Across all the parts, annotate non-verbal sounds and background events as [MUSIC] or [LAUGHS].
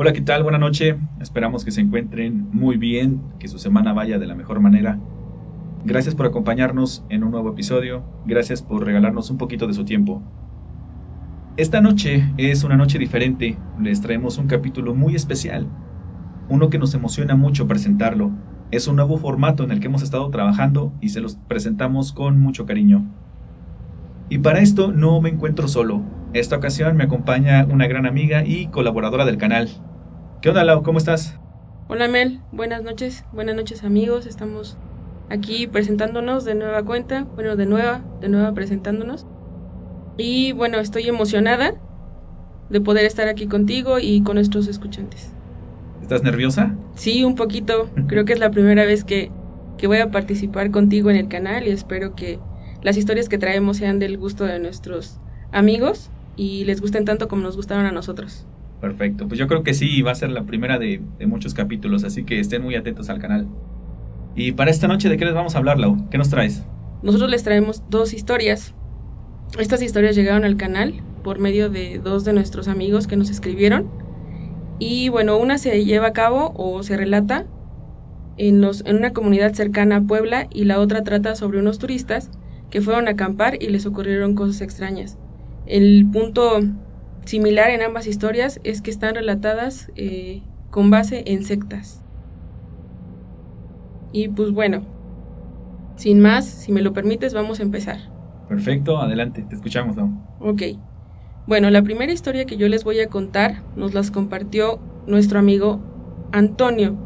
Hola, ¿qué tal? Buenas noches. Esperamos que se encuentren muy bien, que su semana vaya de la mejor manera. Gracias por acompañarnos en un nuevo episodio. Gracias por regalarnos un poquito de su tiempo. Esta noche es una noche diferente. Les traemos un capítulo muy especial. Uno que nos emociona mucho presentarlo. Es un nuevo formato en el que hemos estado trabajando y se los presentamos con mucho cariño. Y para esto no me encuentro solo. Esta ocasión me acompaña una gran amiga y colaboradora del canal. ¿Qué onda, Lau? ¿Cómo estás? Hola, Mel. Buenas noches. Buenas noches, amigos. Estamos aquí presentándonos de nueva cuenta. Bueno, de nueva, de nueva presentándonos. Y bueno, estoy emocionada de poder estar aquí contigo y con nuestros escuchantes. ¿Estás nerviosa? Sí, un poquito. Creo que es la primera vez que, que voy a participar contigo en el canal y espero que las historias que traemos sean del gusto de nuestros amigos y les gusten tanto como nos gustaron a nosotros. Perfecto, pues yo creo que sí, va a ser la primera de, muchos capítulos, así que estén muy atentos al canal. Y para esta noche, ¿de qué les vamos a hablar, Lau? ¿Qué nos traes? Nosotros les traemos dos historias. Estas historias llegaron al canal por medio de dos de nuestros amigos que nos escribieron. Y bueno, una se lleva a cabo o se relata en, los, en una comunidad cercana a Puebla y la otra trata sobre unos turistas que fueron a acampar y les ocurrieron cosas extrañas. El punto similar en ambas historias es que están relatadas eh, con base en sectas. Y pues bueno, sin más, si me lo permites, vamos a empezar. Perfecto, adelante, te escuchamos. Ok. Bueno, la primera historia que yo les voy a contar nos las compartió nuestro amigo Antonio.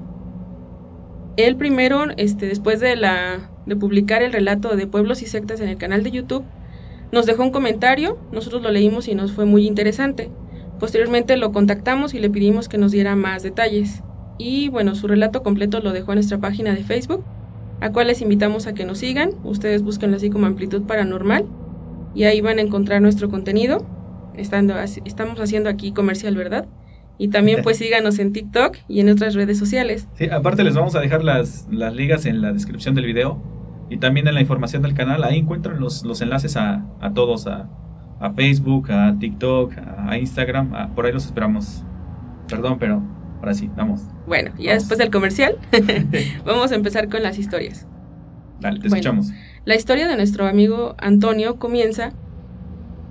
Él primero, este, después de la de publicar el relato de pueblos y sectas en el canal de YouTube, nos dejó un comentario, nosotros lo leímos y nos fue muy interesante. Posteriormente lo contactamos y le pedimos que nos diera más detalles. Y bueno, su relato completo lo dejó en nuestra página de Facebook, a cual les invitamos a que nos sigan. Ustedes busquen así como Amplitud Paranormal y ahí van a encontrar nuestro contenido. Estando, estamos haciendo aquí comercial, ¿verdad? Y también pues síganos en TikTok y en otras redes sociales. Sí, aparte les vamos a dejar las, las ligas en la descripción del video y también en la información del canal. Ahí encuentran los, los enlaces a, a todos, a, a, Facebook, a TikTok, a, Instagram. por ahí los esperamos. Perdón, pero ahora sí, vamos. Bueno, ya después del comercial, [LAUGHS] [LAUGHS] vamos a empezar con las historias. Dale, te escuchamos. La historia de nuestro amigo Antonio comienza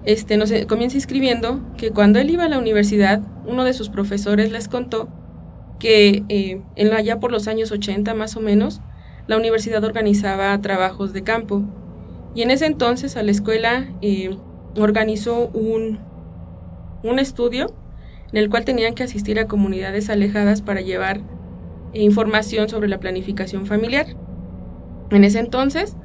este, nos comienza escribiendo que cuando él iba a la universidad, uno de sus profesores les contó que eh, en allá por los años 80 más o menos, la universidad organizaba trabajos de campo. Y en ese entonces a la escuela eh, organizó un, un estudio en el cual tenían que asistir a comunidades alejadas para llevar eh, información sobre la planificación familiar. En ese entonces,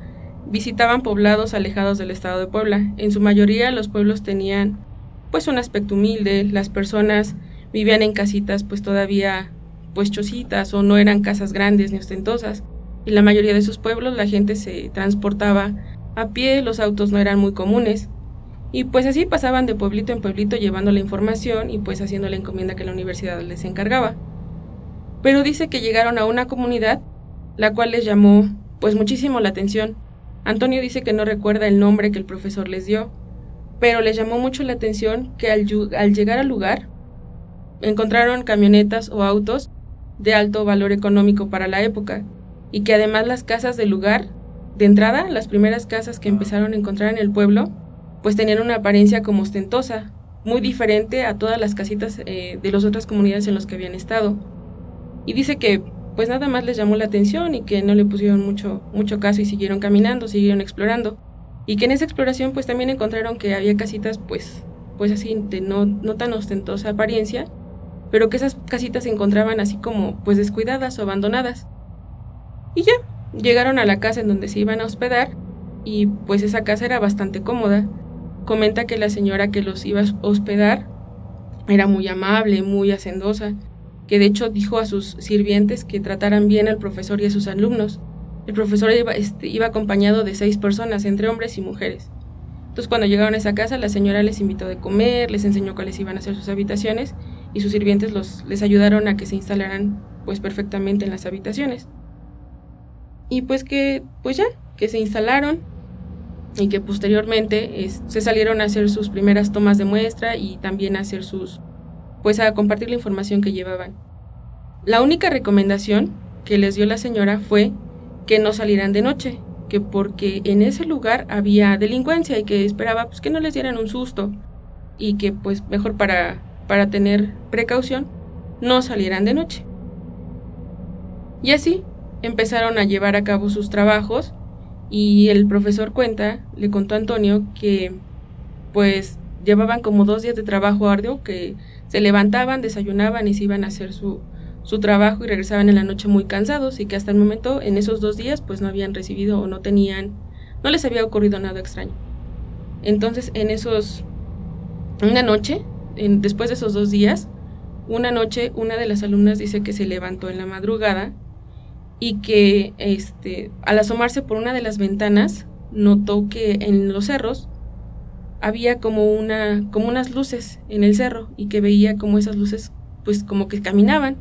visitaban poblados alejados del estado de Puebla. En su mayoría los pueblos tenían pues un aspecto humilde, las personas vivían en casitas pues todavía pues chocitas o no eran casas grandes ni ostentosas. En la mayoría de sus pueblos la gente se transportaba a pie, los autos no eran muy comunes. Y pues así pasaban de pueblito en pueblito llevando la información y pues haciendo la encomienda que la universidad les encargaba. Pero dice que llegaron a una comunidad la cual les llamó pues muchísimo la atención Antonio dice que no recuerda el nombre que el profesor les dio, pero les llamó mucho la atención que al, llegar al lugar encontraron camionetas o autos de alto valor económico para la época y que además las casas del lugar, de entrada, las primeras casas que empezaron a encontrar en el pueblo, pues tenían una apariencia como ostentosa, muy diferente a todas las casitas eh, de las otras comunidades en las que habían estado. Y dice que pues nada más les llamó la atención y que no le pusieron mucho, mucho caso y siguieron caminando, siguieron explorando. Y que en esa exploración pues también encontraron que había casitas pues, pues así de no, no tan ostentosa apariencia, pero que esas casitas se encontraban así como pues descuidadas o abandonadas. Y ya, llegaron a la casa en donde se iban a hospedar y pues esa casa era bastante cómoda. Comenta que la señora que los iba a hospedar era muy amable, muy hacendosa que de hecho dijo a sus sirvientes que trataran bien al profesor y a sus alumnos. El profesor iba, este, acompañado de seis personas, entre hombres y mujeres. Entonces cuando llegaron a esa casa, la señora les invitó a comer, les enseñó cuáles iban a ser sus habitaciones y sus sirvientes les ayudaron a que se instalaran pues perfectamente en las habitaciones. Y pues que, pues ya, que se instalaron y que posteriormente se salieron a hacer sus primeras tomas de muestra y también a hacer sus, pues a compartir la información que llevaban. La única recomendación que les dio la señora fue que no salieran de noche, que porque en ese lugar había delincuencia y que esperaba pues que no les dieran un susto y que pues mejor para, para tener precaución no salieran de noche. Y así empezaron a llevar a cabo sus trabajos y el profesor cuenta, le contó a Antonio que pues llevaban como dos días de trabajo arduo, que se levantaban, desayunaban y se iban a hacer su, su trabajo y regresaban en la noche muy cansados y que hasta el momento en esos dos días pues no habían recibido o no tenían, no les había ocurrido nada extraño. Entonces en esos, una noche, después de esos dos días, una noche una de las alumnas dice que se levantó en la madrugada y que este, al asomarse por una de las ventanas notó que en los cerros había como una como unas luces en el cerro y que veía como esas luces pues como que caminaban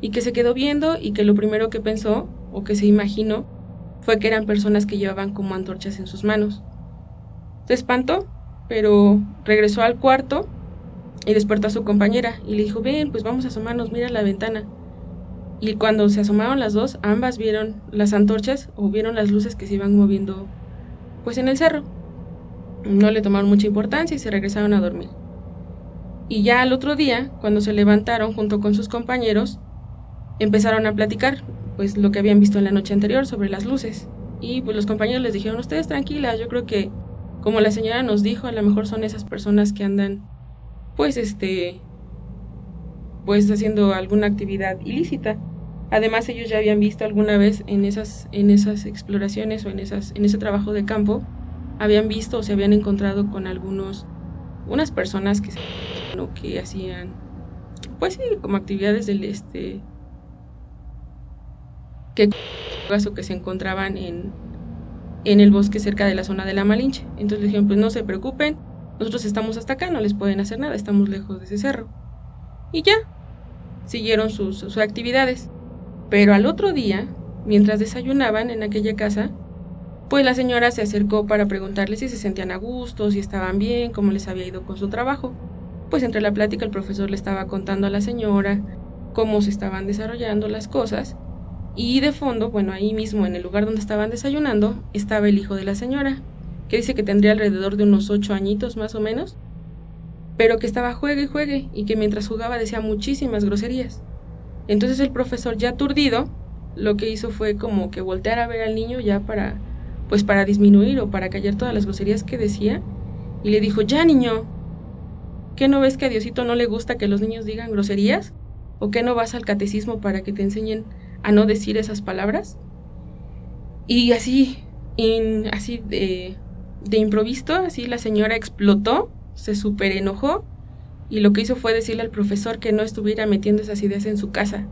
y que se quedó viendo y que lo primero que pensó o que se imaginó fue que eran personas que llevaban como antorchas en sus manos. Se espantó, pero regresó al cuarto y despertó a su compañera y le dijo, ven, pues vamos a asomarnos, mira la ventana. Y cuando se asomaron las dos, ambas vieron las antorchas o vieron las luces que se iban moviendo pues en el cerro. No le tomaron mucha importancia y se regresaron a dormir. Y ya al otro día, cuando se levantaron junto con sus compañeros, empezaron a platicar pues lo que habían visto en la noche anterior sobre las luces. Y pues los compañeros les dijeron, ustedes tranquilas, yo creo que como la señora nos dijo, a lo mejor son esas personas que andan pues este pues haciendo alguna actividad ilícita. Además ellos ya habían visto alguna vez en esas, en esas exploraciones o en, esas, en ese trabajo de campo, habían visto o se habían encontrado con algunos, unas personas que, que hacían, pues sí, como actividades del este, que, que se encontraban en, en el bosque cerca de la zona de la Malinche. Entonces le dijeron, pues no se preocupen, nosotros estamos hasta acá, no les pueden hacer nada, estamos lejos de ese cerro. Y ya, siguieron sus, sus actividades. Pero al otro día, mientras desayunaban en aquella casa, pues la señora se acercó para preguntarles si se sentían a gusto, si estaban bien, cómo les había ido con su trabajo. Pues entre la plática el profesor le estaba contando a la señora cómo se estaban desarrollando las cosas y de fondo, bueno, ahí mismo en el lugar donde estaban desayunando, estaba el hijo de la señora, que dice que tendría alrededor de unos ocho añitos más o menos, pero que estaba juegue y juegue y que mientras jugaba decía muchísimas groserías. Entonces el profesor ya aturdido lo que hizo fue como que voltear a ver al niño ya para pues para disminuir o para callar todas las groserías que decía y le dijo, "Ya, niño, ¿qué no ves que a Diosito no le gusta que los niños digan groserías? ¿O qué no vas al catecismo para que te enseñen a no decir esas palabras?" Y así así de de improviso, así la señora explotó, se súper enojó y lo que hizo fue decirle al profesor que no estuviera metiendo esas ideas en su casa.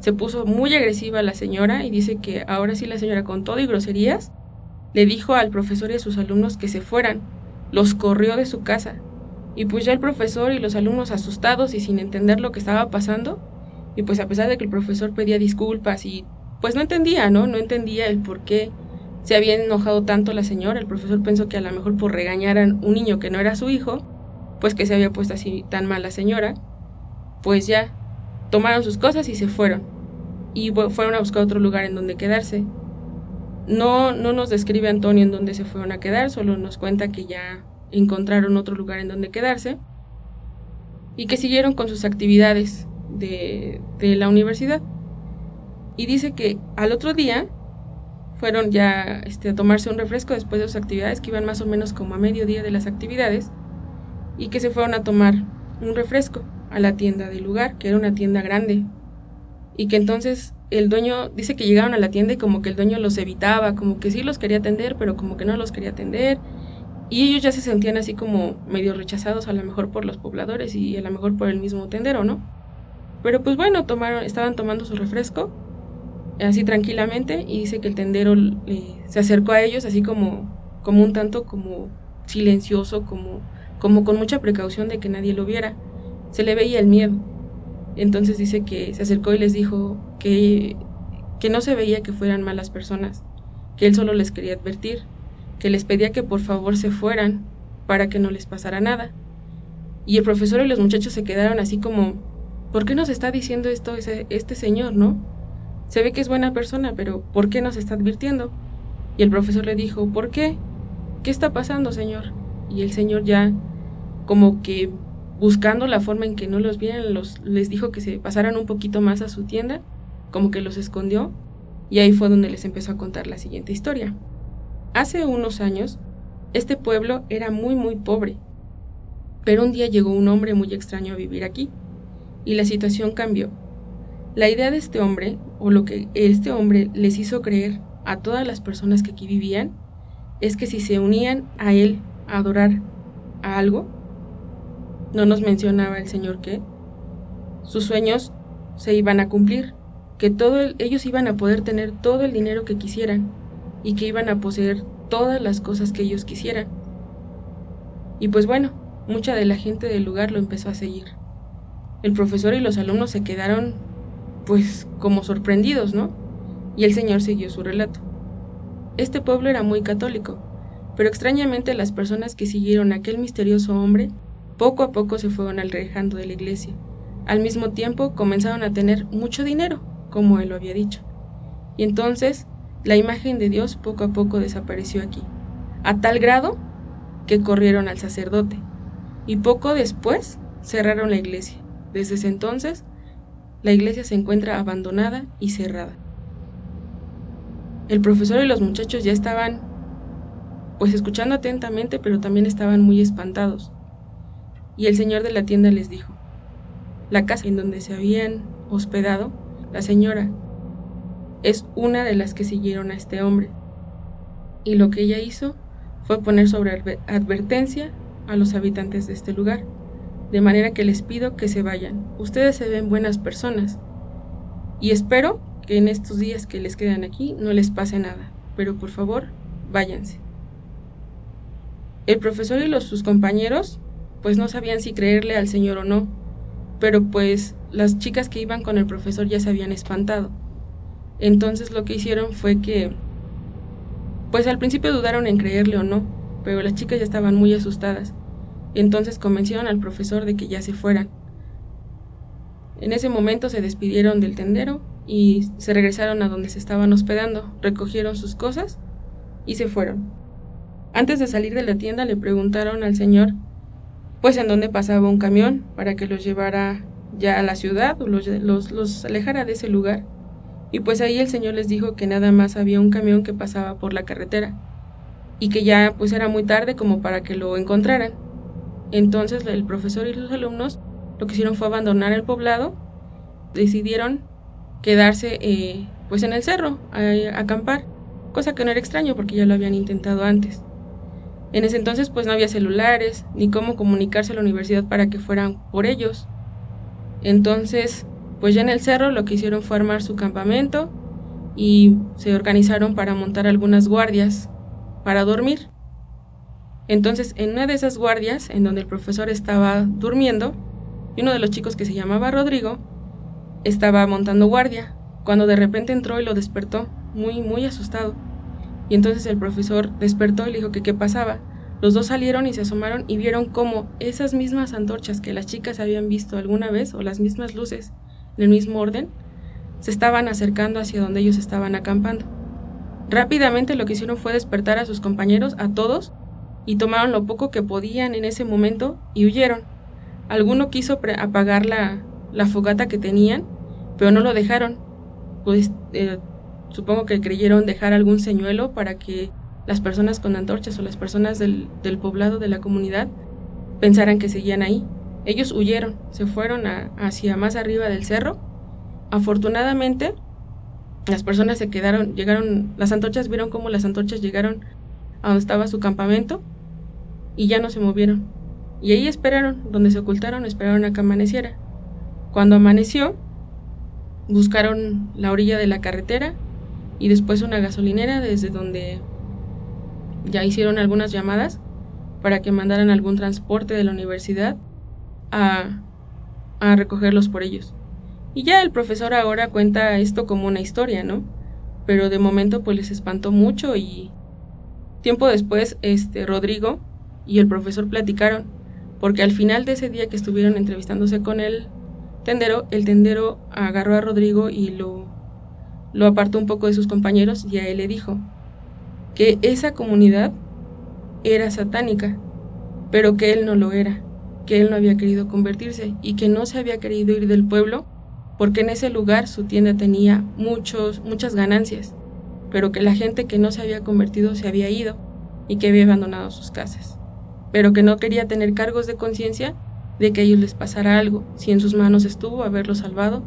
Se puso muy agresiva la señora y dice que ahora sí la señora con todo y groserías le dijo al profesor y a sus alumnos que se fueran, los corrió de su casa. Y pues ya el profesor y los alumnos asustados y sin entender lo que estaba pasando, y pues a pesar de que el profesor pedía disculpas y pues no entendía, ¿no? No entendía el por qué se había enojado tanto la señora, el profesor pensó que a lo mejor por regañar a un niño que no era su hijo, pues que se había puesto así tan mal la señora, pues ya tomaron sus cosas y se fueron. Y fueron a buscar otro lugar en donde quedarse. No, no nos describe Antonio en dónde se fueron a quedar, solo nos cuenta que ya encontraron otro lugar en donde quedarse y que siguieron con sus actividades de, de la universidad. Y dice que al otro día fueron ya este, a tomarse un refresco después de sus actividades, que iban más o menos como a mediodía de las actividades, y que se fueron a tomar un refresco a la tienda del lugar, que era una tienda grande, y que entonces el dueño dice que llegaron a la tienda y como que el dueño los evitaba, como que sí los quería atender, pero como que no los quería atender, y ellos ya se sentían así como medio rechazados a lo mejor por los pobladores y a lo mejor por el mismo tendero, ¿no? Pero pues bueno, tomaron, estaban tomando su refresco así tranquilamente y dice que el tendero se acercó a ellos así como, como un tanto como silencioso, como, como con mucha precaución de que nadie lo viera. Se le veía el miedo. Entonces dice que se acercó y les dijo que, que no se veía que fueran malas personas, que él solo les quería advertir, que les pedía que por favor se fueran para que no les pasara nada. Y el profesor y los muchachos se quedaron así como, ¿por qué nos está diciendo esto este señor, no? Se ve que es buena persona, pero ¿por qué nos está advirtiendo? Y el profesor le dijo, ¿por qué? ¿Qué está pasando, señor? Y el señor ya como que buscando la forma en que no los vieran, los, les dijo que se pasaran un poquito más a su tienda, como que los escondió, y ahí fue donde les empezó a contar la siguiente historia. Hace unos años, este pueblo era muy muy pobre, pero un día llegó un hombre muy extraño a vivir aquí, y la situación cambió. La idea de este hombre, o lo que este hombre les hizo creer a todas las personas que aquí vivían, es que si se unían a él a adorar a algo, no nos mencionaba el Señor qué, sus sueños se iban a cumplir, que todo ellos iban a poder tener todo el dinero que quisieran y que iban a poseer todas las cosas que ellos quisieran. Y pues bueno, mucha de la gente del lugar lo empezó a seguir. El profesor y los alumnos se quedaron pues como sorprendidos, ¿no? Y el Señor siguió su relato. Este pueblo era muy católico, pero extrañamente las personas que siguieron a aquel misterioso hombre poco a poco se fueron alejando de la iglesia. Al mismo tiempo comenzaron a tener mucho dinero, como él lo había dicho. Y entonces la imagen de Dios poco a poco desapareció aquí, a tal grado que corrieron al sacerdote, y poco después cerraron la iglesia. Desde ese entonces, la iglesia se encuentra abandonada y cerrada. El profesor y los muchachos ya estaban, pues escuchando atentamente, pero también estaban muy espantados. Y el señor de la tienda les dijo, la casa en donde se habían hospedado, la señora, es una de las que siguieron a este hombre. Y lo que ella hizo fue poner sobre advertencia a los habitantes de este lugar, de manera que les pido que se vayan. Ustedes se ven buenas personas y espero que en estos días que les quedan aquí no les pase nada, pero por favor, váyanse. El profesor y los, sus compañeros pues no sabían si creerle al señor o no, pero pues las chicas que iban con el profesor ya se habían espantado. Entonces lo que hicieron fue que pues al principio dudaron en creerle o no, pero las chicas ya estaban muy asustadas. Entonces convencieron al profesor de que ya se fueran. En ese momento se despidieron del tendero y se regresaron a donde se estaban hospedando, recogieron sus cosas y se fueron. Antes de salir de la tienda le preguntaron al señor pues en dónde pasaba un camión para que los llevara ya a la ciudad o los, los, alejara de ese lugar. Y pues ahí el señor les dijo que nada más había un camión que pasaba por la carretera y que ya pues era muy tarde como para que lo encontraran. Entonces el profesor y los alumnos lo que hicieron fue abandonar el poblado, decidieron quedarse eh, pues en el cerro, a, acampar, cosa que no era extraño porque ya lo habían intentado antes. En ese entonces pues no había celulares ni cómo comunicarse a la universidad para que fueran por ellos. Entonces, pues ya en el cerro lo que hicieron fue armar su campamento y se organizaron para montar algunas guardias para dormir. Entonces, en una de esas guardias, en donde el profesor estaba durmiendo, y uno de los chicos que se llamaba Rodrigo, estaba montando guardia, cuando de repente entró y lo despertó, muy, muy asustado. Y entonces el profesor despertó y le dijo que qué pasaba. Los dos salieron y se asomaron y vieron cómo esas mismas antorchas que las chicas habían visto alguna vez, o las mismas luces, en el mismo orden, se estaban acercando hacia donde ellos estaban acampando. Rápidamente lo que hicieron fue despertar a sus compañeros, a todos, y tomaron lo poco que podían en ese momento y huyeron. Alguno quiso apagar la, la, fogata que tenían, pero no lo dejaron, pues eh, supongo que creyeron dejar algún señuelo para que las personas con antorchas o las personas del, del poblado de la comunidad pensaran que seguían ahí. Ellos huyeron, se fueron hacia más arriba del cerro. Afortunadamente, las personas se quedaron, llegaron, las antorchas vieron cómo las antorchas llegaron a donde estaba su campamento y ya no se movieron. Y ahí esperaron, donde se ocultaron, esperaron a que amaneciera. Cuando amaneció, buscaron la orilla de la carretera y después una gasolinera desde donde ya hicieron algunas llamadas para que mandaran algún transporte de la universidad a, a recogerlos por ellos. Y ya el profesor ahora cuenta esto como una historia, ¿no? Pero de momento pues les espantó mucho y tiempo después este Rodrigo y el profesor platicaron, porque al final de ese día que estuvieron entrevistándose con el tendero, el tendero agarró a Rodrigo y lo, lo apartó un poco de sus compañeros y a él le dijo que esa comunidad era satánica, pero que él no lo era, que él no había querido convertirse y que no se había querido ir del pueblo porque en ese lugar su tienda tenía muchos, muchas ganancias, pero que la gente que no se había convertido se había ido y que había abandonado sus casas, pero que no quería tener cargos de conciencia de que a ellos les pasara algo, si en sus manos estuvo haberlo salvado.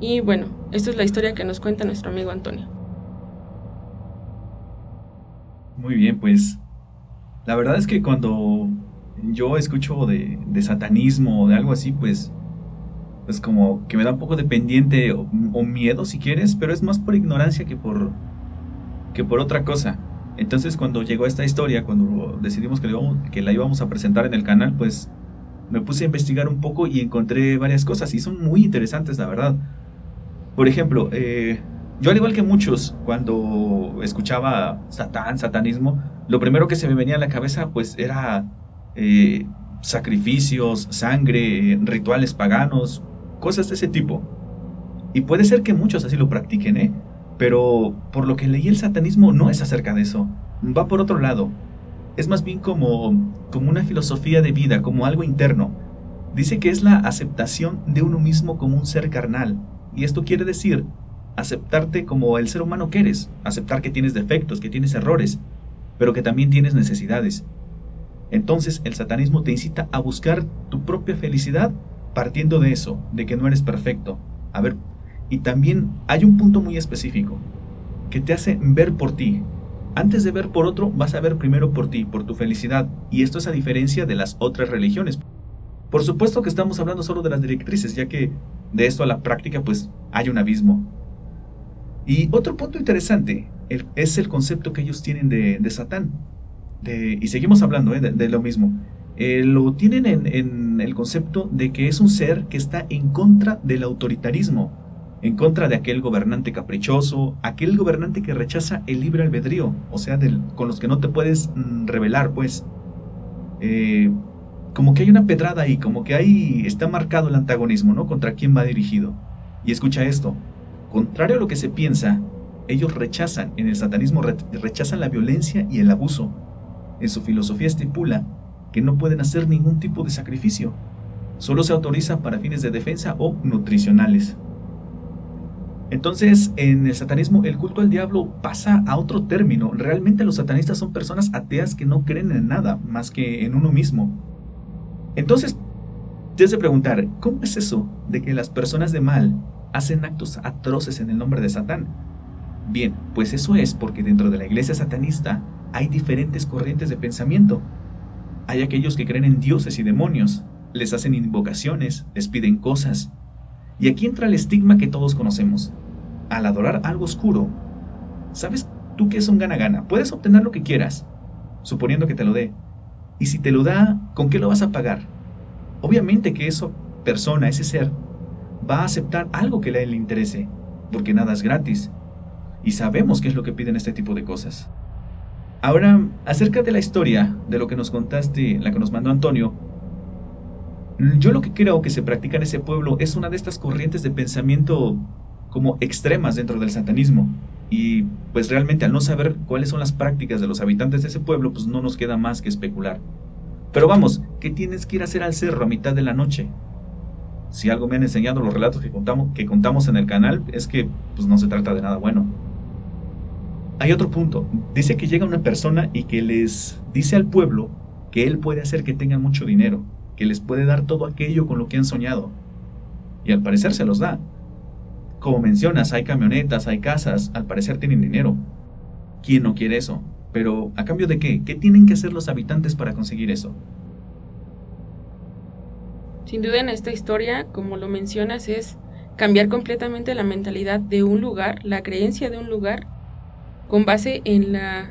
Y bueno, esta es la historia que nos cuenta nuestro amigo Antonio. Muy bien, pues la verdad es que cuando yo escucho de, satanismo o de algo así, pues es como que me da un poco de pendiente o, miedo si quieres, pero es más por ignorancia que por, que por otra cosa. Entonces cuando llegó esta historia, cuando decidimos que, la íbamos a presentar en el canal, pues me puse a investigar un poco y encontré varias cosas y son muy interesantes, la verdad. Por ejemplo, eh, yo al igual que muchos, cuando escuchaba Satán, satanismo, lo primero que se me venía a la cabeza pues era eh, sacrificios, sangre, rituales paganos, cosas de ese tipo. Y puede ser que muchos así lo practiquen, ¿eh? Pero por lo que leí el satanismo no es acerca de eso, va por otro lado. Es más bien como, como una filosofía de vida, como algo interno. Dice que es la aceptación de uno mismo como un ser carnal. Y esto quiere decir aceptarte como el ser humano que eres, aceptar que tienes defectos, que tienes errores, pero que también tienes necesidades. Entonces el satanismo te incita a buscar tu propia felicidad partiendo de eso, de que no eres perfecto. A ver, y también hay un punto muy específico que te hace ver por ti. Antes de ver por otro, vas a ver primero por ti, por tu felicidad. Y esto es a diferencia de las otras religiones. Por supuesto que estamos hablando solo de las directrices, ya que de esto a la práctica pues hay un abismo. Y otro punto interesante es el concepto que ellos tienen de, Satán. y seguimos hablando ¿eh? de lo mismo. Eh, lo tienen en, el concepto de que es un ser que está en contra del autoritarismo, en contra de aquel gobernante caprichoso, aquel gobernante que rechaza el libre albedrío, o sea, con los que no te puedes mm, revelar, pues. Eh, como que hay una pedrada ahí, como que ahí está marcado el antagonismo, ¿no? Contra quién va dirigido. Y escucha esto, contrario a lo que se piensa, ellos rechazan, en el satanismo rechazan la violencia y el abuso. En su filosofía estipula que no pueden hacer ningún tipo de sacrificio. Solo se autoriza para fines de defensa o nutricionales. Entonces, en el satanismo, el culto al diablo pasa a otro término. Realmente los satanistas son personas ateas que no creen en nada más que en uno mismo. Entonces, has de preguntar, ¿cómo es eso de que las personas de mal hacen actos atroces en el nombre de Satán? Bien, pues eso es porque dentro de la iglesia satanista hay diferentes corrientes de pensamiento. Hay aquellos que creen en dioses y demonios, les hacen invocaciones, les piden cosas. Y aquí entra el estigma que todos conocemos. Al adorar algo oscuro, ¿sabes tú que es un gana-gana? Puedes obtener lo que quieras, suponiendo que te lo dé. Y si te lo da, ¿con qué lo vas a pagar? Obviamente que esa persona, ese ser, va a aceptar algo que a él le interese, porque nada es gratis. Y sabemos qué es lo que piden este tipo de cosas. Ahora, acerca de la historia, de lo que nos contaste, la que nos mandó Antonio, yo lo que creo que se practica en ese pueblo es una de estas corrientes de pensamiento como extremas dentro del satanismo. Y pues realmente al no saber cuáles son las prácticas de los habitantes de ese pueblo, pues no nos queda más que especular. Pero vamos, ¿qué tienes que ir a hacer al cerro a mitad de la noche? Si algo me han enseñado los relatos que contamos, que contamos en el canal, es que pues no se trata de nada bueno. Hay otro punto. Dice que llega una persona y que les dice al pueblo que él puede hacer que tengan mucho dinero, que les puede dar todo aquello con lo que han soñado. Y al parecer se los da. Como mencionas, hay camionetas, hay casas, al parecer tienen dinero. ¿Quién no quiere eso? Pero ¿a cambio de qué? ¿Qué tienen que hacer los habitantes para conseguir eso? Sin duda en esta historia, como lo mencionas, es cambiar completamente la mentalidad de un lugar, la creencia de un lugar con base en la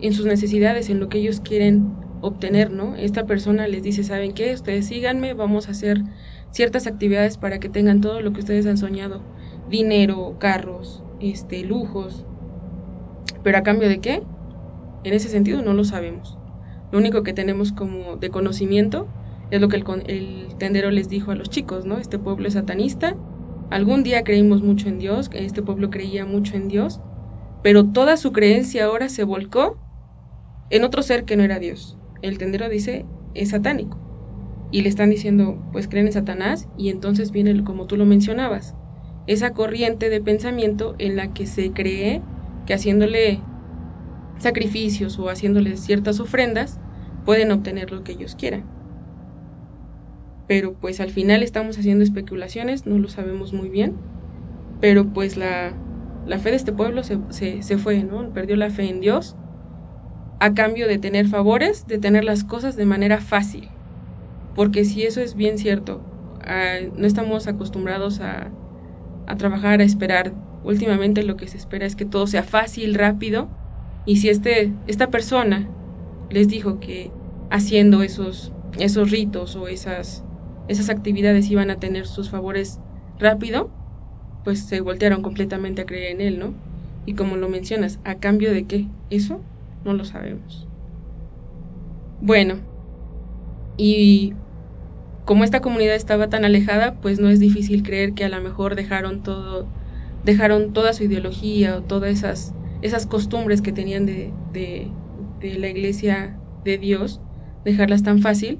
en sus necesidades, en lo que ellos quieren obtener, ¿no? Esta persona les dice, ¿saben qué? Ustedes síganme, vamos a hacer ciertas actividades para que tengan todo lo que ustedes han soñado, dinero, carros, este, lujos. Pero a cambio de qué? En ese sentido no lo sabemos. Lo único que tenemos como de conocimiento es lo que el, el tendero les dijo a los chicos, ¿no? Este pueblo es satanista. Algún día creímos mucho en Dios, este pueblo creía mucho en Dios, pero toda su creencia ahora se volcó en otro ser que no era Dios. El tendero dice, es satánico. Y le están diciendo, pues creen en Satanás y entonces viene, como tú lo mencionabas, esa corriente de pensamiento en la que se cree que haciéndole sacrificios o haciéndole ciertas ofrendas pueden obtener lo que ellos quieran. Pero pues al final estamos haciendo especulaciones, no lo sabemos muy bien, pero pues la, la fe de este pueblo se, se, fue, ¿no? Perdió la fe en Dios a cambio de tener favores, de tener las cosas de manera fácil. Porque si eso es bien cierto, ah, no estamos acostumbrados a, a trabajar, a esperar. Últimamente lo que se espera es que todo sea fácil, rápido. Y si este, esta persona les dijo que haciendo esos, esos ritos o esas, esas actividades iban a tener sus favores rápido, pues se voltearon completamente a creer en él, ¿no? Y como lo mencionas, ¿a cambio de qué? Eso no lo sabemos. Bueno, y como esta comunidad estaba tan alejada, pues no es difícil creer que a lo mejor dejaron todo, dejaron toda su ideología o todas esas, esas costumbres que tenían de, de, de la iglesia de Dios, dejarlas tan fácil,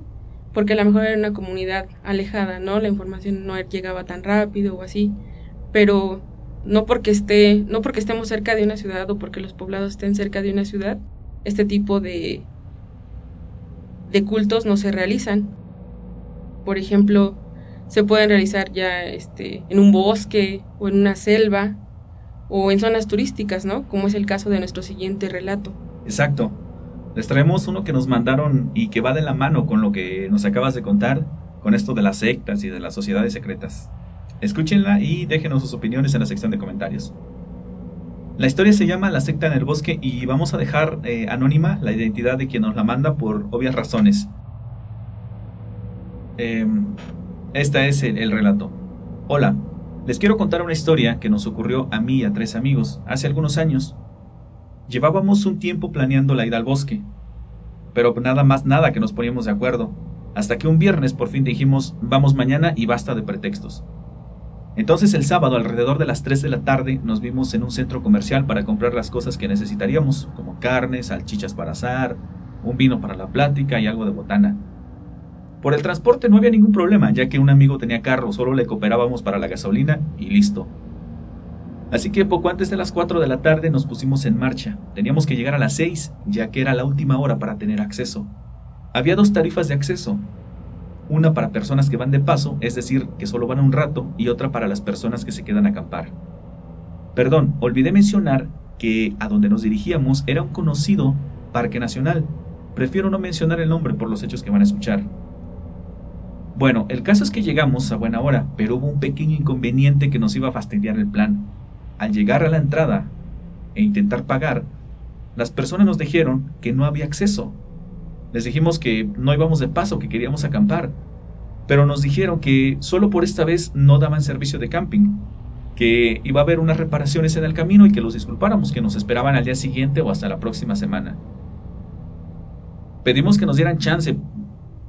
porque a lo mejor era una comunidad alejada, ¿no? La información no llegaba tan rápido o así, pero no porque esté, no porque estemos cerca de una ciudad o porque los poblados estén cerca de una ciudad, este tipo de, de cultos no se realizan por ejemplo, se pueden realizar ya este, en un bosque o en una selva o en zonas turísticas, ¿no? Como es el caso de nuestro siguiente relato. Exacto. Les traemos uno que nos mandaron y que va de la mano con lo que nos acabas de contar, con esto de las sectas y de las sociedades secretas. Escúchenla y déjenos sus opiniones en la sección de comentarios. La historia se llama La secta en el bosque y vamos a dejar eh, anónima la identidad de quien nos la manda por obvias razones. Eh, esta es el, el relato. Hola, les quiero contar una historia que nos ocurrió a mí y a tres amigos hace algunos años. Llevábamos un tiempo planeando la ida al bosque, pero nada más nada que nos poníamos de acuerdo, hasta que un viernes por fin dijimos vamos mañana y basta de pretextos. Entonces el sábado alrededor de las 3 de la tarde nos vimos en un centro comercial para comprar las cosas que necesitaríamos, como carne, salchichas para asar, un vino para la plática y algo de botana. Por el transporte no había ningún problema, ya que un amigo tenía carro, solo le cooperábamos para la gasolina y listo. Así que poco antes de las 4 de la tarde nos pusimos en marcha. Teníamos que llegar a las 6, ya que era la última hora para tener acceso. Había dos tarifas de acceso. Una para personas que van de paso, es decir, que solo van un rato, y otra para las personas que se quedan a acampar. Perdón, olvidé mencionar que a donde nos dirigíamos era un conocido parque nacional. Prefiero no mencionar el nombre por los hechos que van a escuchar. Bueno, el caso es que llegamos a buena hora, pero hubo un pequeño inconveniente que nos iba a fastidiar el plan. Al llegar a la entrada e intentar pagar, las personas nos dijeron que no había acceso. Les dijimos que no íbamos de paso, que queríamos acampar, pero nos dijeron que solo por esta vez no daban servicio de camping, que iba a haber unas reparaciones en el camino y que los disculpáramos, que nos esperaban al día siguiente o hasta la próxima semana. Pedimos que nos dieran chance,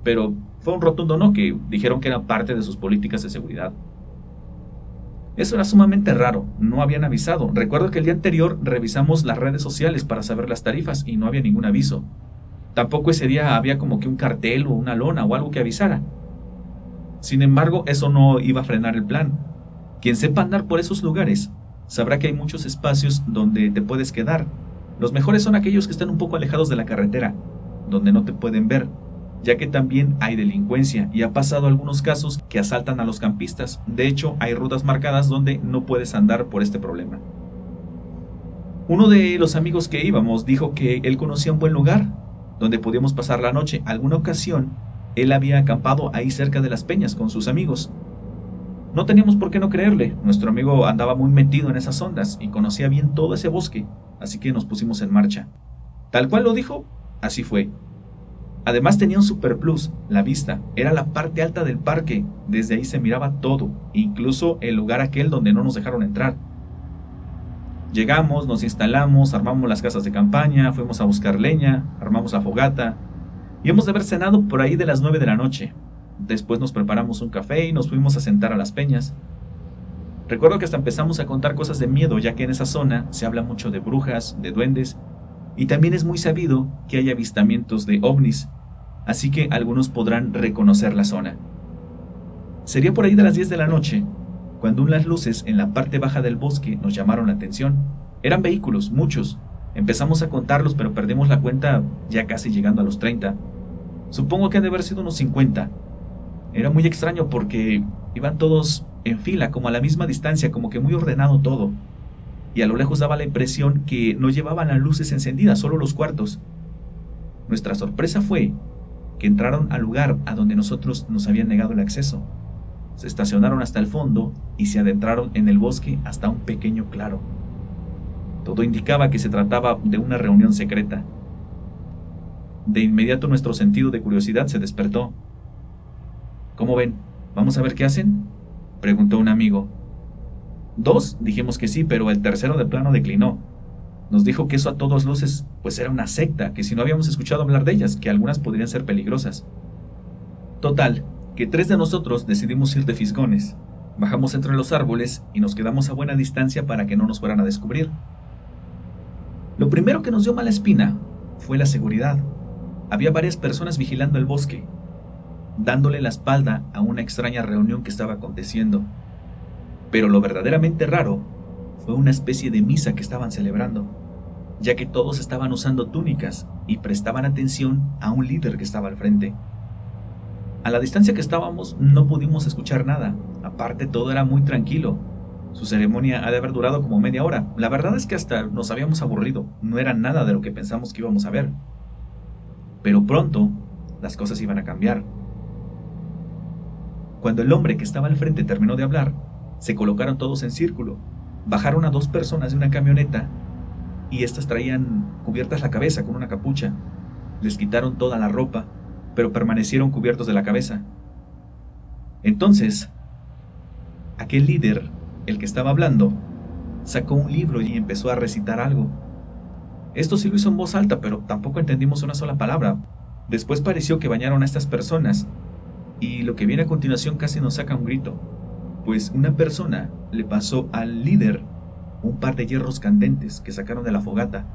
pero fue un rotundo no, que dijeron que era parte de sus políticas de seguridad. Eso era sumamente raro, no habían avisado. Recuerdo que el día anterior revisamos las redes sociales para saber las tarifas y no había ningún aviso. Tampoco ese día había como que un cartel o una lona o algo que avisara. Sin embargo, eso no iba a frenar el plan. Quien sepa andar por esos lugares sabrá que hay muchos espacios donde te puedes quedar. Los mejores son aquellos que están un poco alejados de la carretera, donde no te pueden ver ya que también hay delincuencia y ha pasado algunos casos que asaltan a los campistas. De hecho, hay rutas marcadas donde no puedes andar por este problema. Uno de los amigos que íbamos dijo que él conocía un buen lugar donde podíamos pasar la noche. Alguna ocasión, él había acampado ahí cerca de las peñas con sus amigos. No teníamos por qué no creerle. Nuestro amigo andaba muy metido en esas ondas y conocía bien todo ese bosque, así que nos pusimos en marcha. Tal cual lo dijo, así fue. Además tenía un super plus, la vista. Era la parte alta del parque. Desde ahí se miraba todo, incluso el lugar aquel donde no nos dejaron entrar. Llegamos, nos instalamos, armamos las casas de campaña, fuimos a buscar leña, armamos la fogata. Y hemos de haber cenado por ahí de las 9 de la noche. Después nos preparamos un café y nos fuimos a sentar a las peñas. Recuerdo que hasta empezamos a contar cosas de miedo, ya que en esa zona se habla mucho de brujas, de duendes, y también es muy sabido que hay avistamientos de ovnis, así que algunos podrán reconocer la zona. Sería por ahí de las 10 de la noche, cuando unas luces en la parte baja del bosque nos llamaron la atención. Eran vehículos, muchos. Empezamos a contarlos, pero perdimos la cuenta ya casi llegando a los 30. Supongo que han de haber sido unos 50. Era muy extraño porque iban todos en fila, como a la misma distancia, como que muy ordenado todo. Y a lo lejos daba la impresión que no llevaban las luces encendidas, solo los cuartos. Nuestra sorpresa fue que entraron al lugar a donde nosotros nos habían negado el acceso. Se estacionaron hasta el fondo y se adentraron en el bosque hasta un pequeño claro. Todo indicaba que se trataba de una reunión secreta. De inmediato nuestro sentido de curiosidad se despertó. ¿Cómo ven? ¿Vamos a ver qué hacen? preguntó un amigo. Dos dijimos que sí, pero el tercero de plano declinó. Nos dijo que eso a todas luces pues era una secta, que si no habíamos escuchado hablar de ellas, que algunas podrían ser peligrosas. Total, que tres de nosotros decidimos ir de fisgones. Bajamos entre los árboles y nos quedamos a buena distancia para que no nos fueran a descubrir. Lo primero que nos dio mala espina fue la seguridad. Había varias personas vigilando el bosque, dándole la espalda a una extraña reunión que estaba aconteciendo. Pero lo verdaderamente raro fue una especie de misa que estaban celebrando, ya que todos estaban usando túnicas y prestaban atención a un líder que estaba al frente. A la distancia que estábamos no pudimos escuchar nada, aparte todo era muy tranquilo. Su ceremonia ha de haber durado como media hora. La verdad es que hasta nos habíamos aburrido, no era nada de lo que pensamos que íbamos a ver. Pero pronto las cosas iban a cambiar. Cuando el hombre que estaba al frente terminó de hablar, se colocaron todos en círculo, bajaron a dos personas de una camioneta y éstas traían cubiertas la cabeza con una capucha. Les quitaron toda la ropa pero permanecieron cubiertos de la cabeza. Entonces, aquel líder, el que estaba hablando, sacó un libro y empezó a recitar algo. Esto sí lo hizo en voz alta, pero tampoco entendimos una sola palabra. Después pareció que bañaron a estas personas, y lo que viene a continuación casi nos saca un grito, pues una persona le pasó al líder un par de hierros candentes que sacaron de la fogata.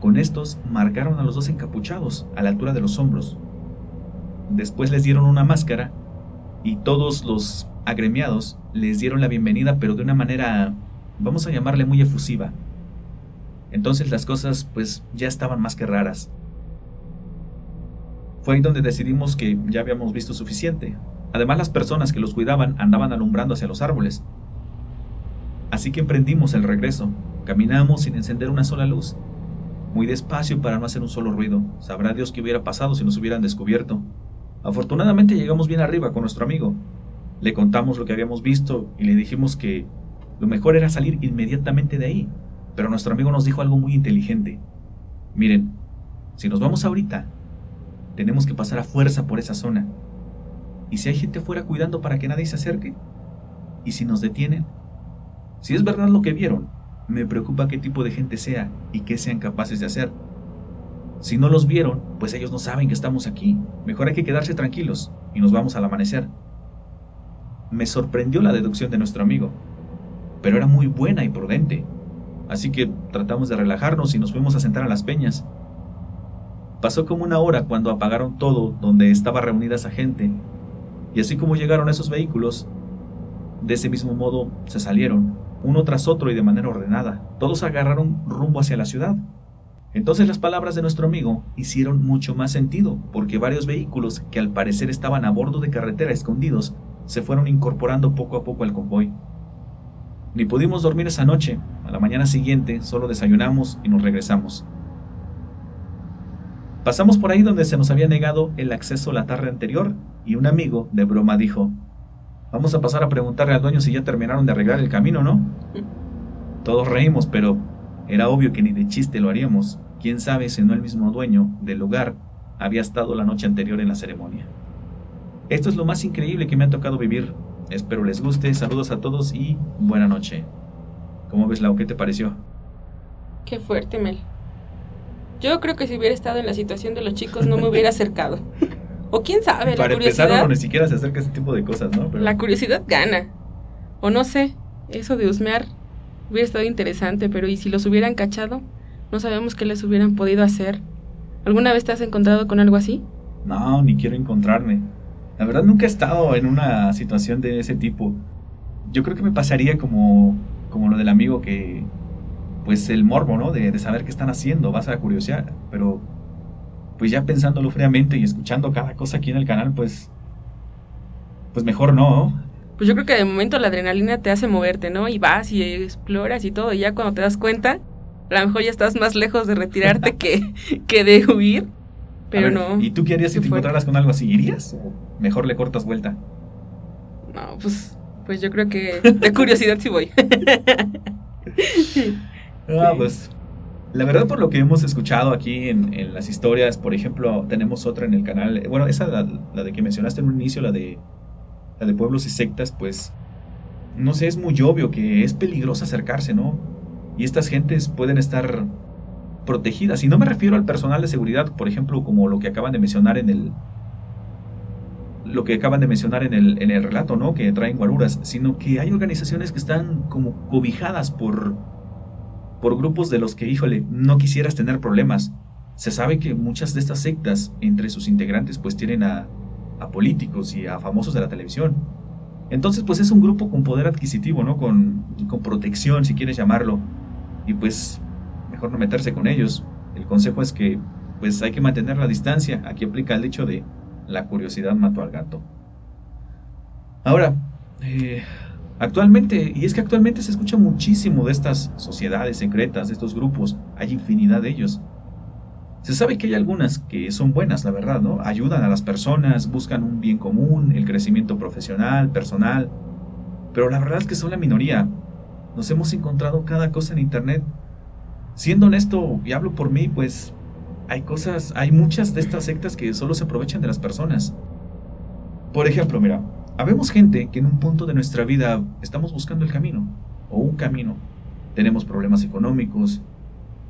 Con estos marcaron a los dos encapuchados a la altura de los hombros. Después les dieron una máscara y todos los agremiados les dieron la bienvenida, pero de una manera, vamos a llamarle muy efusiva. Entonces las cosas pues ya estaban más que raras. Fue ahí donde decidimos que ya habíamos visto suficiente. Además las personas que los cuidaban andaban alumbrando hacia los árboles. Así que emprendimos el regreso. Caminamos sin encender una sola luz. Muy despacio para no hacer un solo ruido. Sabrá Dios qué hubiera pasado si nos hubieran descubierto. Afortunadamente llegamos bien arriba con nuestro amigo. Le contamos lo que habíamos visto y le dijimos que lo mejor era salir inmediatamente de ahí. Pero nuestro amigo nos dijo algo muy inteligente. Miren, si nos vamos ahorita, tenemos que pasar a fuerza por esa zona. ¿Y si hay gente afuera cuidando para que nadie se acerque? ¿Y si nos detienen? Si es verdad lo que vieron, me preocupa qué tipo de gente sea y qué sean capaces de hacer. Si no los vieron, pues ellos no saben que estamos aquí. Mejor hay que quedarse tranquilos y nos vamos al amanecer. Me sorprendió la deducción de nuestro amigo, pero era muy buena y prudente. Así que tratamos de relajarnos y nos fuimos a sentar a las peñas. Pasó como una hora cuando apagaron todo donde estaba reunida esa gente, y así como llegaron esos vehículos, de ese mismo modo se salieron, uno tras otro y de manera ordenada. Todos agarraron rumbo hacia la ciudad. Entonces las palabras de nuestro amigo hicieron mucho más sentido, porque varios vehículos que al parecer estaban a bordo de carretera escondidos se fueron incorporando poco a poco al convoy. Ni pudimos dormir esa noche, a la mañana siguiente solo desayunamos y nos regresamos. Pasamos por ahí donde se nos había negado el acceso la tarde anterior y un amigo de broma dijo, vamos a pasar a preguntarle al dueño si ya terminaron de arreglar el camino, ¿no? [LAUGHS] Todos reímos, pero era obvio que ni de chiste lo haríamos. Quién sabe si no el mismo dueño del lugar había estado la noche anterior en la ceremonia. Esto es lo más increíble que me ha tocado vivir. Espero les guste. Saludos a todos y buena noche. ¿Cómo ves, Lau? ¿Qué te pareció? Qué fuerte, Mel. Yo creo que si hubiera estado en la situación de los chicos no me hubiera acercado. O quién sabe, Para la curiosidad. empezar, uno ni siquiera se acerca a ese tipo de cosas, ¿no? Pero- La curiosidad gana. O no sé, eso de husmear hubiera estado interesante, pero ¿y si los hubieran cachado? No sabemos qué les hubieran podido hacer. ¿Alguna vez te has encontrado con algo así? No, ni quiero encontrarme. La verdad nunca he estado en una situación de ese tipo. Yo creo que me pasaría como, como lo del amigo que, pues el morbo, ¿no? De, de saber qué están haciendo, vas a curiosear. Pero, pues ya pensándolo fríamente y escuchando cada cosa aquí en el canal, pues, pues mejor no. Pues yo creo que de momento la adrenalina te hace moverte, ¿no? Y vas y exploras y todo, y ya cuando te das cuenta, a lo mejor ya estás más lejos de retirarte que, que de huir. Pero ver, no. ¿Y tú qué harías si te fuerte. encontraras con algo así? ¿Irías? ¿O mejor le cortas vuelta? No, pues, pues yo creo que de curiosidad sí voy. [LAUGHS] Ah, pues la verdad por lo que hemos escuchado aquí en, en las historias, por ejemplo, tenemos otra en el canal, bueno, esa la, la de que mencionaste en un inicio, la de la de pueblos y sectas, pues no sé, es muy obvio que es peligroso acercarse, ¿no? Y estas gentes pueden estar protegidas. Y no me refiero al personal de seguridad, por ejemplo, como lo que acaban de mencionar en el lo que acaban de mencionar en el, en el relato, ¿no? Que traen guaruras, sino que hay organizaciones que están como cobijadas por por grupos de los que, híjole, no quisieras tener problemas. Se sabe que muchas de estas sectas, entre sus integrantes, pues tienen a, a políticos y a famosos de la televisión. Entonces, pues es un grupo con poder adquisitivo, ¿no? Con, con protección, si quieres llamarlo. Y pues, mejor no meterse con ellos. El consejo es que, pues hay que mantener la distancia. Aquí aplica el dicho de la curiosidad mató al gato. Ahora, eh, Actualmente, y es que actualmente se escucha muchísimo de estas sociedades secretas, de estos grupos, hay infinidad de ellos. Se sabe que hay algunas que son buenas, la verdad, ¿no? Ayudan a las personas, buscan un bien común, el crecimiento profesional, personal, pero la verdad es que son la minoría. Nos hemos encontrado cada cosa en Internet. Siendo honesto, y hablo por mí, pues hay cosas, hay muchas de estas sectas que solo se aprovechan de las personas. Por ejemplo, mira, Habemos gente que en un punto de nuestra vida estamos buscando el camino, o un camino. Tenemos problemas económicos,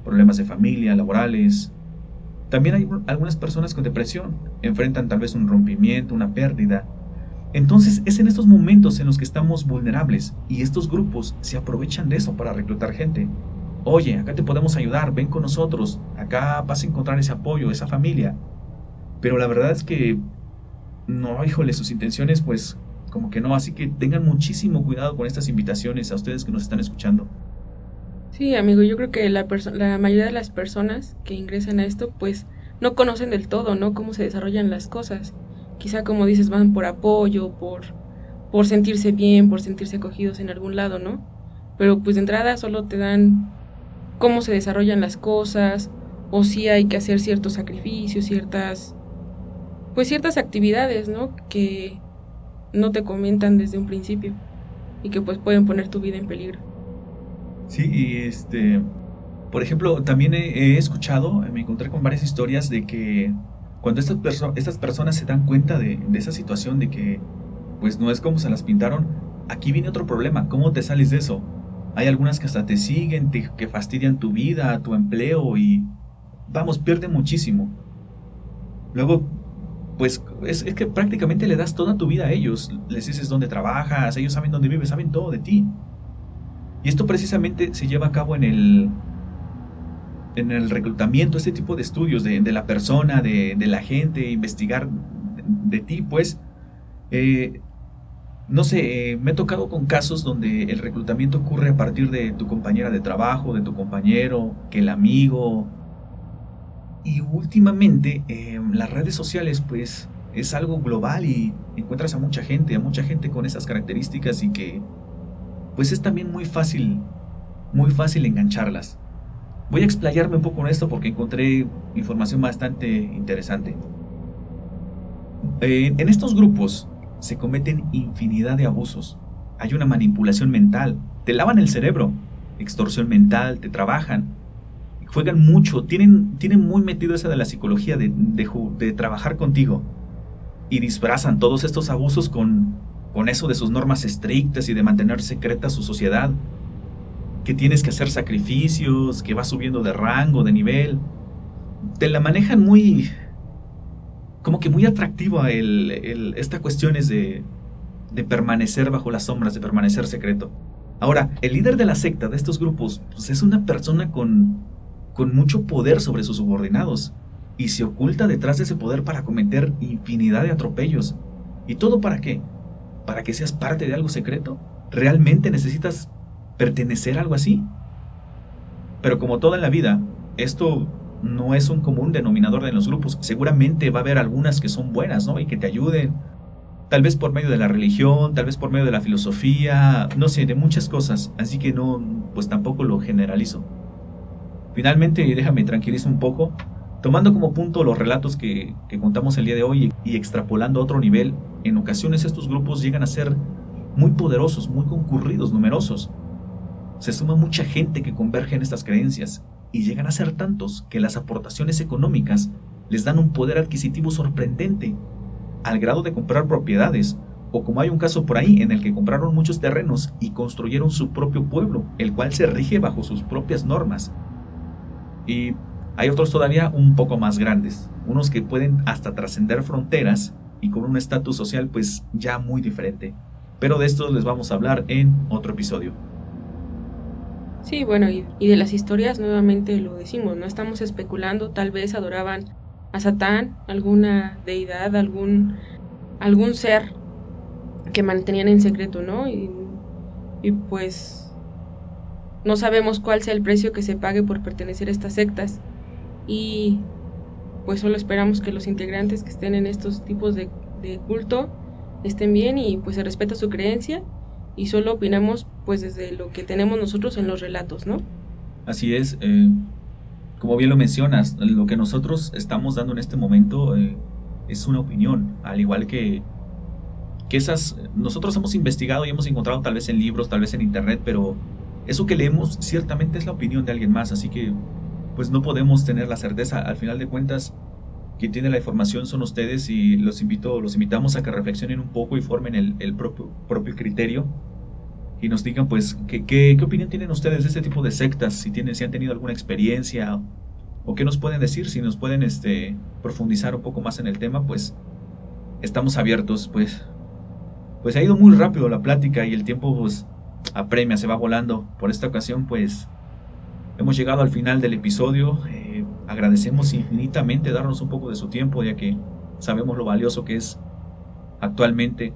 problemas de familia, laborales. También hay algunas personas con depresión, enfrentan tal vez un rompimiento, una pérdida. Entonces es en estos momentos en los que estamos vulnerables y estos grupos se aprovechan de eso para reclutar gente. Oye, acá te podemos ayudar, ven con nosotros, acá vas a encontrar ese apoyo, esa familia. Pero la verdad es que no, híjole, sus intenciones pues como que no, así que tengan muchísimo cuidado con estas invitaciones a ustedes que nos están escuchando. Sí, amigo, yo creo que la, la mayoría de las personas que ingresan a esto, pues no conocen del todo, ¿no? Cómo se desarrollan las cosas. Quizá, como dices, van por apoyo, por, por sentirse bien, por sentirse acogidos en algún lado, ¿no? Pero pues de entrada solo te dan cómo se desarrollan las cosas, o si hay que hacer ciertos sacrificios, ciertas, pues ciertas actividades, ¿no? Que no te comentan desde un principio y que pues pueden poner tu vida en peligro. Sí, y este, por ejemplo, también he, he escuchado, me encontré con varias historias de que cuando estas, perso- estas personas se dan cuenta de, de esa situación, de que pues no es como se las pintaron, aquí viene otro problema, ¿cómo te sales de eso? Hay algunas que hasta te siguen, te- que fastidian tu vida, tu empleo y vamos, pierde muchísimo. Luego, pues es, es que prácticamente le das toda tu vida a ellos, les dices dónde trabajas, ellos saben dónde vives, saben todo de ti. Y esto precisamente se lleva a cabo en el, en el reclutamiento, este tipo de estudios de, la persona, de, de la gente, investigar de, de ti, pues. Eh, no sé, eh, me he tocado con casos donde el reclutamiento ocurre a partir de tu compañera de trabajo, de tu compañero, que el amigo. Y últimamente eh, las redes sociales, pues, es algo global y encuentras a mucha gente, a mucha gente con esas características y que pues es también muy fácil, muy fácil engancharlas. Voy a explayarme un poco en esto porque encontré información bastante interesante. En estos grupos se cometen infinidad de abusos. Hay una manipulación mental, te lavan el cerebro, extorsión mental, te trabajan, juegan mucho, tienen, tienen muy metido esa de la psicología de, de trabajar contigo. Y disfrazan todos estos abusos con, con eso de sus normas estrictas y de mantener secreta su sociedad, que tienes que hacer sacrificios, que vas subiendo de rango, de nivel. te la manejan muy, como que muy atractiva el, esta cuestión es de, permanecer bajo las sombras, de permanecer secreto. Ahora, el líder de la secta, de estos grupos, pues es una persona con, con mucho poder sobre sus subordinados y se oculta detrás de ese poder para cometer infinidad de atropellos. ¿Y todo para qué? ¿Para que seas parte de algo secreto? ¿Realmente necesitas pertenecer a algo así? Pero como todo en la vida, esto no es un común denominador de los grupos. Seguramente va a haber algunas que son buenas, ¿no? Y que te ayuden. Tal vez por medio de la religión, tal vez por medio de la filosofía, no sé, de muchas cosas. Así que no, pues tampoco lo generalizo. Finalmente, déjame tranquilizar un poco. Tomando como punto los relatos que, que contamos el día de hoy y extrapolando a otro nivel, en ocasiones estos grupos llegan a ser muy poderosos, muy concurridos, numerosos. Se suma mucha gente que converge en estas creencias y llegan a ser tantos que las aportaciones económicas les dan un poder adquisitivo sorprendente, al grado de comprar propiedades, o como hay un caso por ahí en el que compraron muchos terrenos y construyeron su propio pueblo, el cual se rige bajo sus propias normas. Y hay otros todavía un poco más grandes, unos que pueden hasta trascender fronteras y con un estatus social pues ya muy diferente. Pero de estos les vamos a hablar en otro episodio. Sí, bueno, y, de las historias nuevamente lo decimos, no estamos especulando, tal vez adoraban a Satán, alguna deidad, algún, algún ser que mantenían en secreto, ¿no? Y, y pues no sabemos cuál sea el precio que se pague por pertenecer a estas sectas. Y pues solo esperamos que los integrantes que estén en estos tipos de, de culto estén bien y pues se respeta su creencia y solo opinamos pues desde lo que tenemos nosotros en los relatos, ¿no? Así es, eh, como bien lo mencionas, lo que nosotros estamos dando en este momento eh, es una opinión, al igual que, que esas, nosotros hemos investigado y hemos encontrado tal vez en libros, tal vez en internet, pero eso que leemos ciertamente es la opinión de alguien más, así que pues no podemos tener la certeza, al final de cuentas, quien tiene la información son ustedes y los invito, los invitamos a que reflexionen un poco y formen el, propio, propio criterio y nos digan pues qué, qué, opinión tienen ustedes de este tipo de sectas, si tienen, si han tenido alguna experiencia o qué nos pueden decir, si nos pueden este, profundizar un poco más en el tema, pues estamos abiertos, pues, pues ha ido muy rápido la plática y el tiempo pues apremia, se va volando. Por esta ocasión pues hemos llegado al final del episodio. Eh, agradecemos infinitamente darnos un poco de su tiempo, ya que sabemos lo valioso que es actualmente.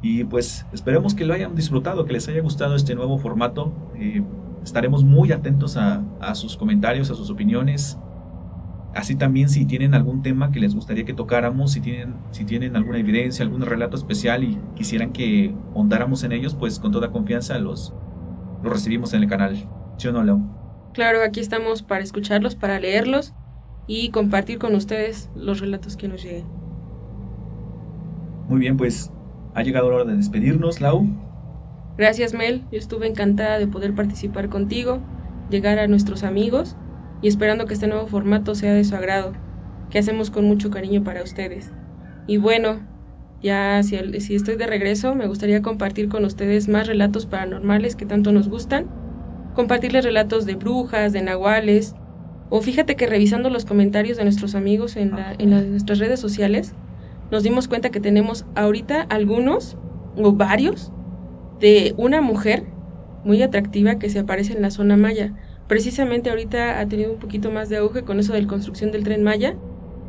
Y pues esperemos que lo hayan disfrutado, que les haya gustado este nuevo formato. Eh, estaremos muy atentos a, sus comentarios, a sus opiniones. Así también si tienen algún tema que les gustaría que tocáramos, si tienen, si tienen alguna evidencia, algún relato especial y quisieran que hondáramos en ellos, pues con toda confianza los, los recibimos en el canal. ¿Sí o no, Leo? Claro, aquí estamos para escucharlos, para leerlos y compartir con ustedes los relatos que nos lleguen. Muy bien, pues ha llegado la hora de despedirnos, Lau. Gracias, Mel. Yo estuve encantada de poder participar contigo, llegar a nuestros amigos y esperando que este nuevo formato sea de su agrado, que hacemos con mucho cariño para ustedes. Y bueno, ya si, estoy de regreso, me gustaría compartir con ustedes más relatos paranormales que tanto nos gustan compartirles relatos de brujas, de nahuales, o fíjate que revisando los comentarios de nuestros amigos en, nuestras redes sociales, nos dimos cuenta que tenemos ahorita algunos o varios de una mujer muy atractiva que se aparece en la zona maya. Precisamente ahorita ha tenido un poquito más de auge con eso de la construcción del tren maya.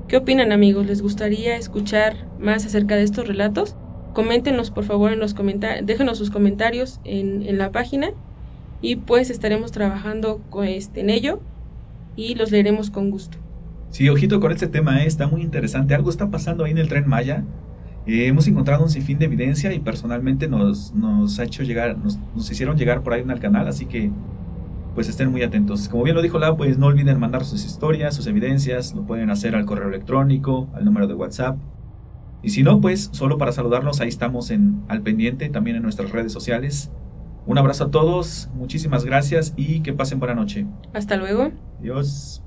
¿Qué opinan amigos? ¿Les gustaría escuchar más acerca de estos relatos? Coméntenos por favor en los comentarios, déjenos sus comentarios en, en la página y pues estaremos trabajando con este, en ello y los leeremos con gusto. Sí, ojito con este tema, ¿eh? está muy interesante. Algo está pasando ahí en el tren Maya. Eh, hemos encontrado un sinfín de evidencia y personalmente nos, nos ha hecho llegar, nos, nos, hicieron llegar por ahí en el canal, así que pues estén muy atentos. Como bien lo dijo la, pues no olviden mandar sus historias, sus evidencias, lo pueden hacer al correo electrónico, al número de WhatsApp. Y si no, pues solo para saludarnos, ahí estamos en, al pendiente, también en nuestras redes sociales. Un abrazo a todos, muchísimas gracias y que pasen buena noche. Hasta luego. Adiós.